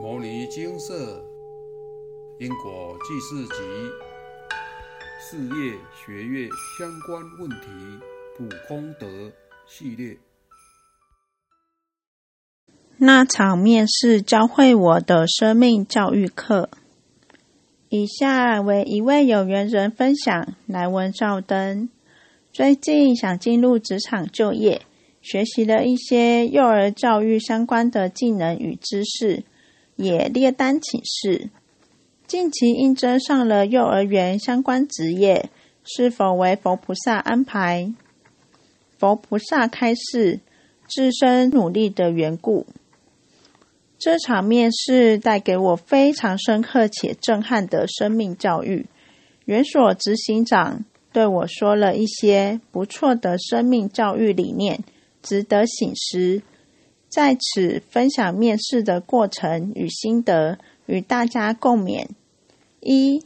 《摩尼金色因果记事集》事业学业相关问题普功德系列。那场面试教会我的生命教育课。以下为一位有缘人分享：来文照灯。最近想进入职场就业，学习了一些幼儿教育相关的技能与知识。也列单请示，近期应征上了幼儿园相关职业，是否为佛菩萨安排？佛菩萨开示，自身努力的缘故。这场面试带给我非常深刻且震撼的生命教育。园所执行长对我说了一些不错的生命教育理念，值得醒思。在此分享面试的过程与心得，与大家共勉。一，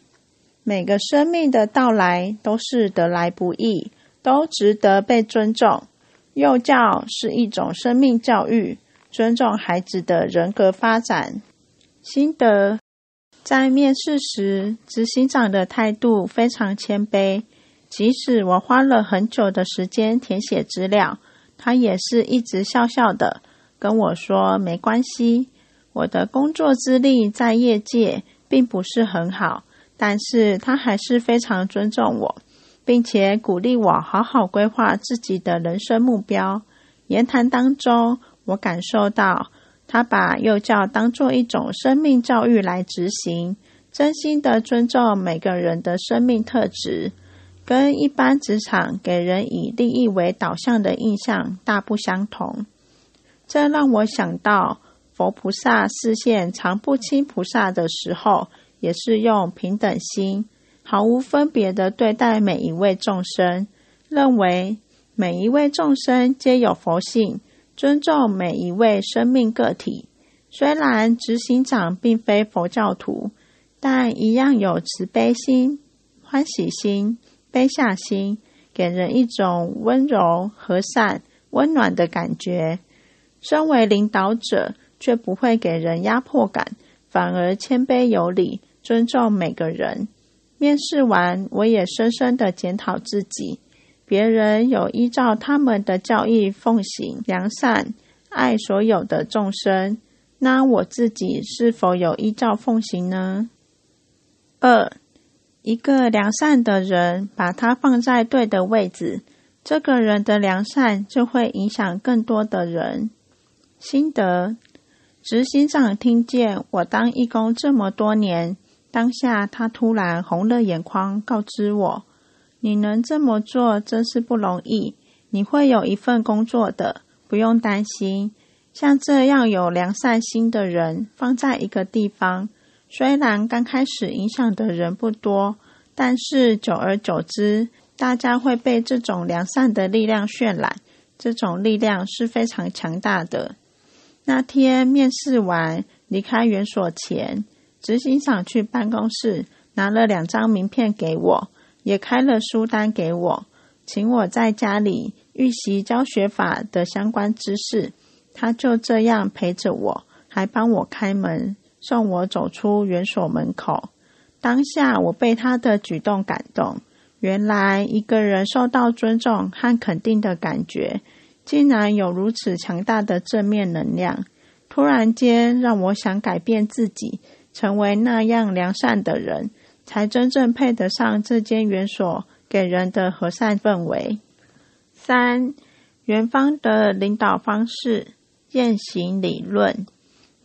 每个生命的到来都是得来不易，都值得被尊重。幼教是一种生命教育，尊重孩子的人格发展。心得，在面试时，执行长的态度非常谦卑，即使我花了很久的时间填写资料，他也是一直笑笑的。跟我说没关系，我的工作资历在业界并不是很好，但是他还是非常尊重我，并且鼓励我好好规划自己的人生目标。言谈当中，我感受到他把幼教当做一种生命教育来执行，真心的尊重每个人的生命特质，跟一般职场给人以利益为导向的印象大不相同。这让我想到，佛菩萨视线常不清菩萨的时候，也是用平等心，毫无分别的对待每一位众生，认为每一位众生皆有佛性，尊重每一位生命个体。虽然执行长并非佛教徒，但一样有慈悲心、欢喜心、悲下心，给人一种温柔、和善、温暖的感觉。身为领导者，却不会给人压迫感，反而谦卑有礼，尊重每个人。面试完，我也深深的检讨自己：别人有依照他们的教义奉行良善，爱所有的众生，那我自己是否有依照奉行呢？二，一个良善的人，把他放在对的位置，这个人的良善就会影响更多的人。心得，执行长听见我当义工这么多年，当下他突然红了眼眶，告知我：“你能这么做，真是不容易。你会有一份工作的，不用担心。像这样有良善心的人，放在一个地方，虽然刚开始影响的人不多，但是久而久之，大家会被这种良善的力量渲染。这种力量是非常强大的。”那天面试完离开园所前，执行长去办公室拿了两张名片给我，也开了书单给我，请我在家里预习教学法的相关知识。他就这样陪着我，还帮我开门，送我走出园所门口。当下我被他的举动感动，原来一个人受到尊重和肯定的感觉。竟然有如此强大的正面能量，突然间让我想改变自己，成为那样良善的人，才真正配得上这间园所给人的和善氛围。三，园方的领导方式，践行理论。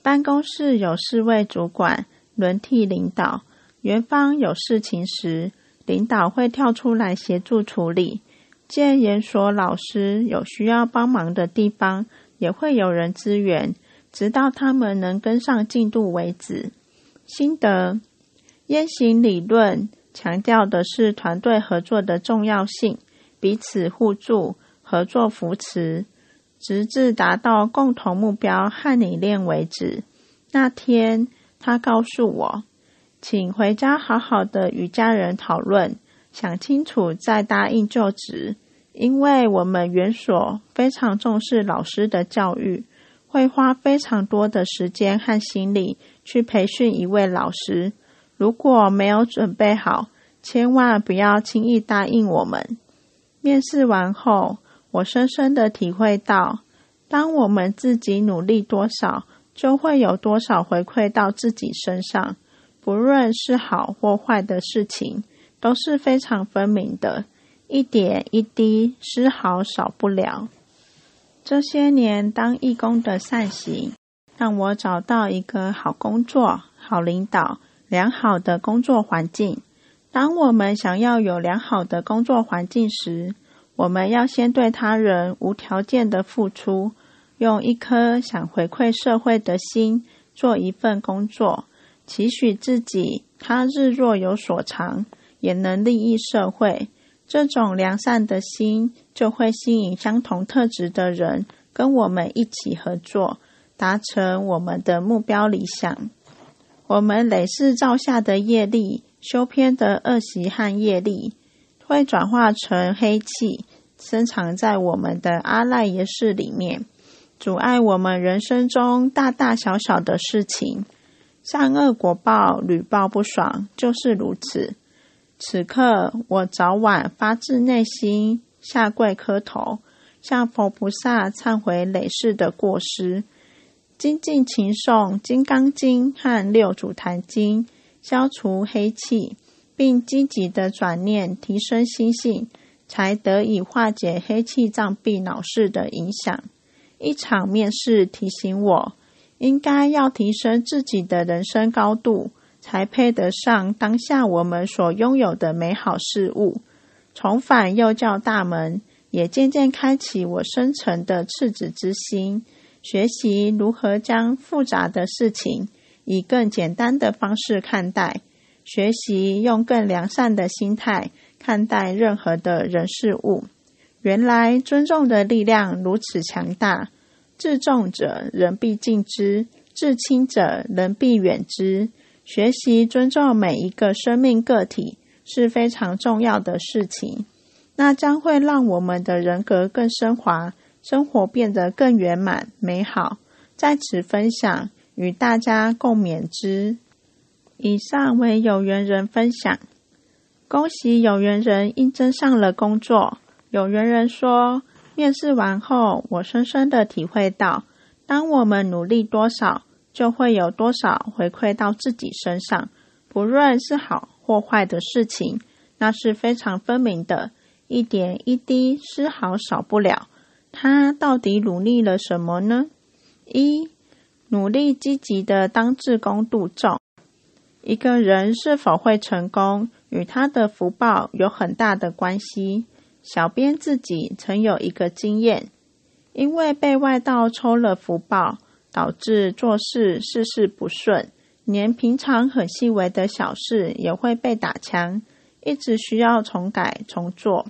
办公室有四位主管轮替领导，园方有事情时，领导会跳出来协助处理。见研所老师有需要帮忙的地方，也会有人支援，直到他们能跟上进度为止。心得：烟行理论强调的是团队合作的重要性，彼此互助、合作扶持，直至达到共同目标和理念为止。那天，他告诉我，请回家好好的与家人讨论。想清楚再答应就职，因为我们园所非常重视老师的教育，会花非常多的时间和心力去培训一位老师。如果没有准备好，千万不要轻易答应我们。面试完后，我深深的体会到，当我们自己努力多少，就会有多少回馈到自己身上。不论是好或坏的事情，都是非常分明的，一点一滴，丝毫少不了。这些年当义工的善行，让我找到一个好工作、好领导。良好的工作环境。当我们想要有良好的工作环境时，我们要先对他人无条件的付出，用一颗想回馈社会的心做一份工作，期许自己他日若有所长，也能利益社会。这种良善的心就会吸引相同特质的人跟我们一起合作，达成我们的目标理想。我们累世造下的业力，修偏的恶习和业力，会转化成黑气，深藏在我们的阿赖耶识里面，阻碍我们人生中大大小小的事情。善恶果报屡报不爽，就是如此。此刻，我早晚发自内心下跪磕头，向佛菩萨忏悔累世的过失。精进勤诵《金刚经》和《六祖坛经》，消除黑气，并积极的转念提升心性，才得以化解黑气障蔽脑室的影响。一场面试提醒我，应该要提升自己的人生高度，才配得上当下我们所拥有的美好事物。重返幼教大门，也渐渐开启我深沉的赤子之心。学习如何将复杂的事情以更简单的方式看待，学习用更良善的心态看待任何的人事物。原来尊重的力量如此强大，自重者人必敬之，自轻者人必远之。学习尊重每一个生命个体是非常重要的事情，那将会让我们的人格更升华。生活变得更圆满美好，在此分享与大家共勉之。以上为有缘人分享，恭喜有缘人应征上了工作。有缘人说，面试完后，我深深的体会到，当我们努力多少，就会有多少回馈到自己身上，不论是好或坏的事情，那是非常分明的，一点一滴，丝毫少不了。他到底努力了什么呢？一、努力积极的当志工度众。一个人是否会成功，与他的福报有很大的关系。小编自己曾有一个经验，因为被外道抽了福报，导致做事事事不顺，连平常很细微的小事也会被打枪，一直需要重改重做。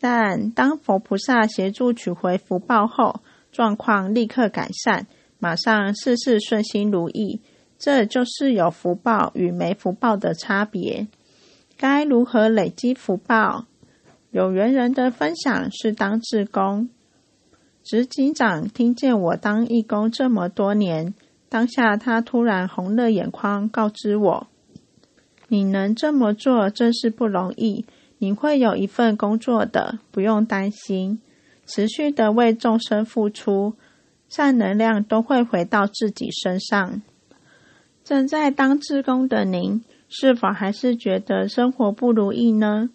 但当佛菩萨协助取回福报后，状况立刻改善，马上事事顺心如意。这就是有福报与没福报的差别。该如何累积福报？有缘人的分享是当志工。执警长听见我当义工这么多年，当下他突然红了眼眶，告知我：“你能这么做，真是不容易。”你会有一份工作的，不用担心。持续的为众生付出，善能量都会回到自己身上。正在当志工的您，是否还是觉得生活不如意呢？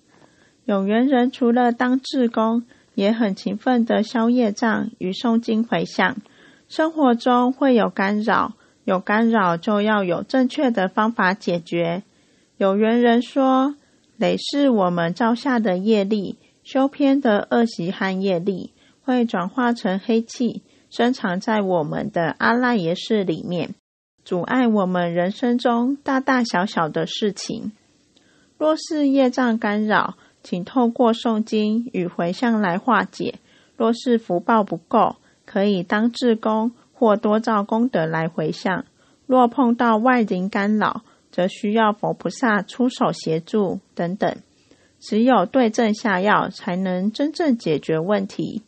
有缘人除了当志工，也很勤奋的消业障与诵经回向。生活中会有干扰，有干扰就要有正确的方法解决。有缘人说。累是我们造下的业力，修偏的恶习和业力，会转化成黑气，深藏在我们的阿赖耶识里面，阻碍我们人生中大大小小的事情。若是业障干扰，请透过诵经与回向来化解；若是福报不够，可以当志工或多造功德来回向。若碰到外灵干扰，则需要佛菩萨出手协助等等，只有对症下药，才能真正解决问题。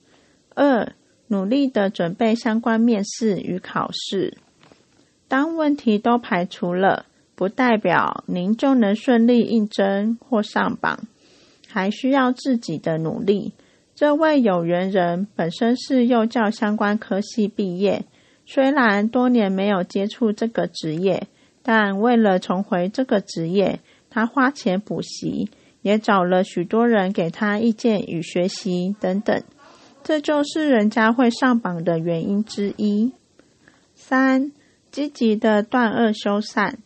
二、努力的准备相关面试与考试。当问题都排除了，不代表您就能顺利应征或上榜，还需要自己的努力。这位有缘人本身是幼教相关科系毕业，虽然多年没有接触这个职业，但为了重回这个职业，他花钱补习，也找了许多人给他意见与学习等等。这就是人家会上榜的原因之一。三、积极的断恶修善。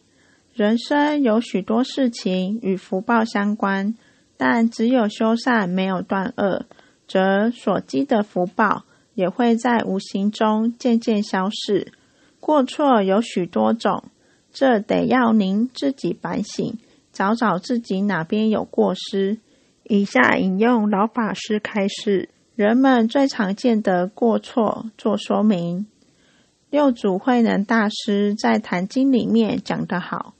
人生有许多事情与福报相关，但只有修善没有断恶，则所积的福报也会在无形中渐渐消逝。过错有许多种，这得要您自己反省，找找自己哪边有过失。以下引用老法师开示人们最常见的过错做说明。六祖慧能大师在《坛经》里面讲得好。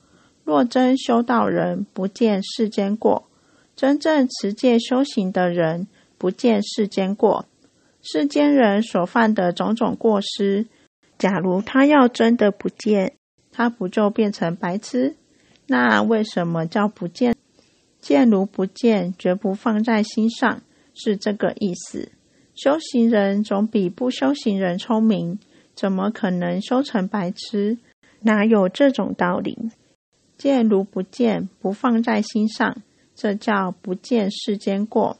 若真修道人，不见世间过；真正持戒修行的人，不见世间过。世间人所犯的种种过失，假如他要真的不见，他不就变成白痴？那为什么叫不见？见如不见，绝不放在心上，是这个意思。修行人总比不修行人聪明，怎么可能修成白痴？哪有这种道理？见如不见，不放在心上，这叫不见世间过。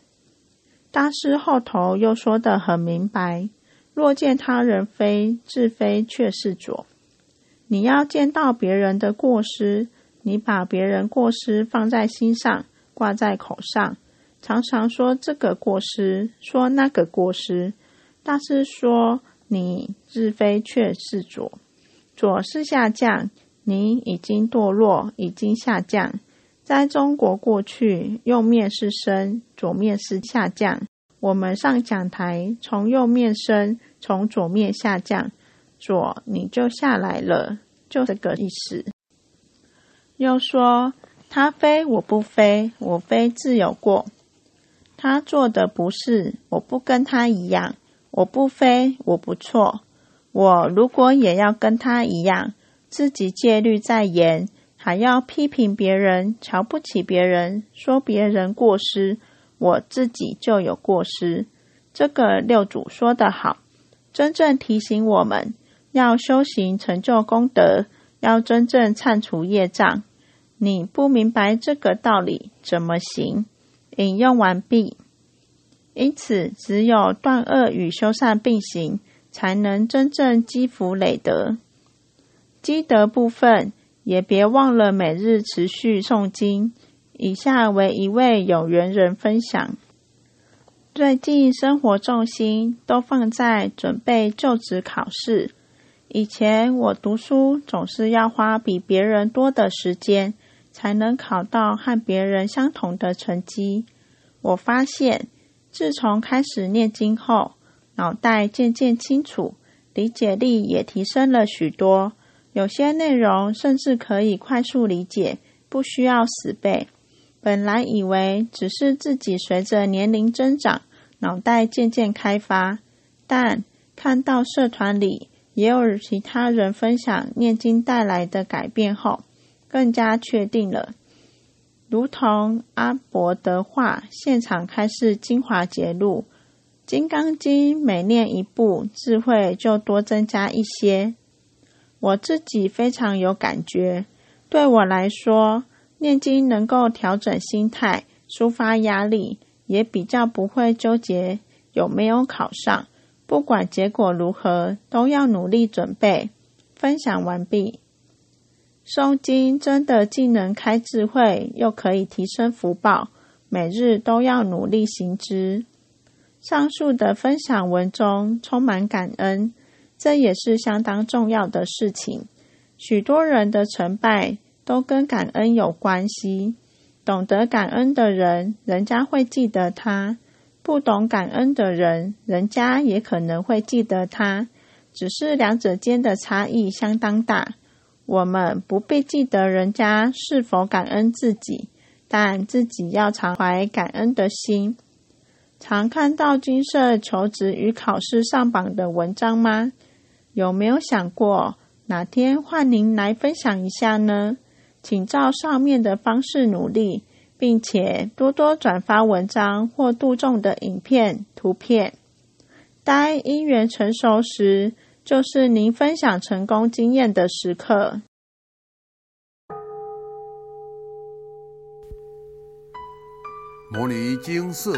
大师后头又说得很明白：若见他人非，自非却是左。你要见到别人的过失，你把别人过失放在心上，挂在口上，常常说这个过失，说那个过失。大师说你自非却是左，左是下降。你已经堕落，已经下降。在中国过去，右面是升，左面是下降。我们上讲台，从右面升，从左面下降，左你就下来了，就这个意思。又说他飞我不飞，我非自有过。他做的不是，我不跟他一样，我不飞我不错。我如果也要跟他一样。自己戒律在严，还要批评别人、瞧不起别人、说别人过失，我自己就有过失。这个六祖说得好，真正提醒我们要修行成就功德，要真正忏除业障。你不明白这个道理，怎么行？引用完毕。因此，只有断恶与修善并行，才能真正积福累德。积德部分也别忘了每日持续诵经。以下为一位有缘人分享：最近生活重心都放在准备就职考试。以前我读书总是要花比别人多的时间，才能考到和别人相同的成绩。我发现，自从开始念经后，脑袋渐渐清楚，理解力也提升了许多。有些内容甚至可以快速理解，不需要死背。本来以为只是自己随着年龄增长，脑袋渐渐开发，但看到社团里也有其他人分享念经带来的改变后，更加确定了。如同阿伯的话，现场开示精华节录，《金刚经》每念一部，智慧就多增加一些。我自己非常有感觉，对我来说，念经能够调整心态、抒发压力，也比较不会纠结有没有考上。不管结果如何，都要努力准备。分享完毕。诵经真的既能开智慧，又可以提升福报，每日都要努力行之。上述的分享文中充满感恩。这也是相当重要的事情。许多人的成败都跟感恩有关系。懂得感恩的人，人家会记得他；不懂感恩的人，人家也可能会记得他。只是两者间的差异相当大。我们不必记得人家是否感恩自己，但自己要常怀感恩的心。常看到金色求职与考试上榜的文章吗？有没有想过，哪天换您来分享一下呢？请照上面的方式努力，并且多多转发文章或杜仲的影片、图片。待因缘成熟时，就是您分享成功经验的时刻。摩尼经色，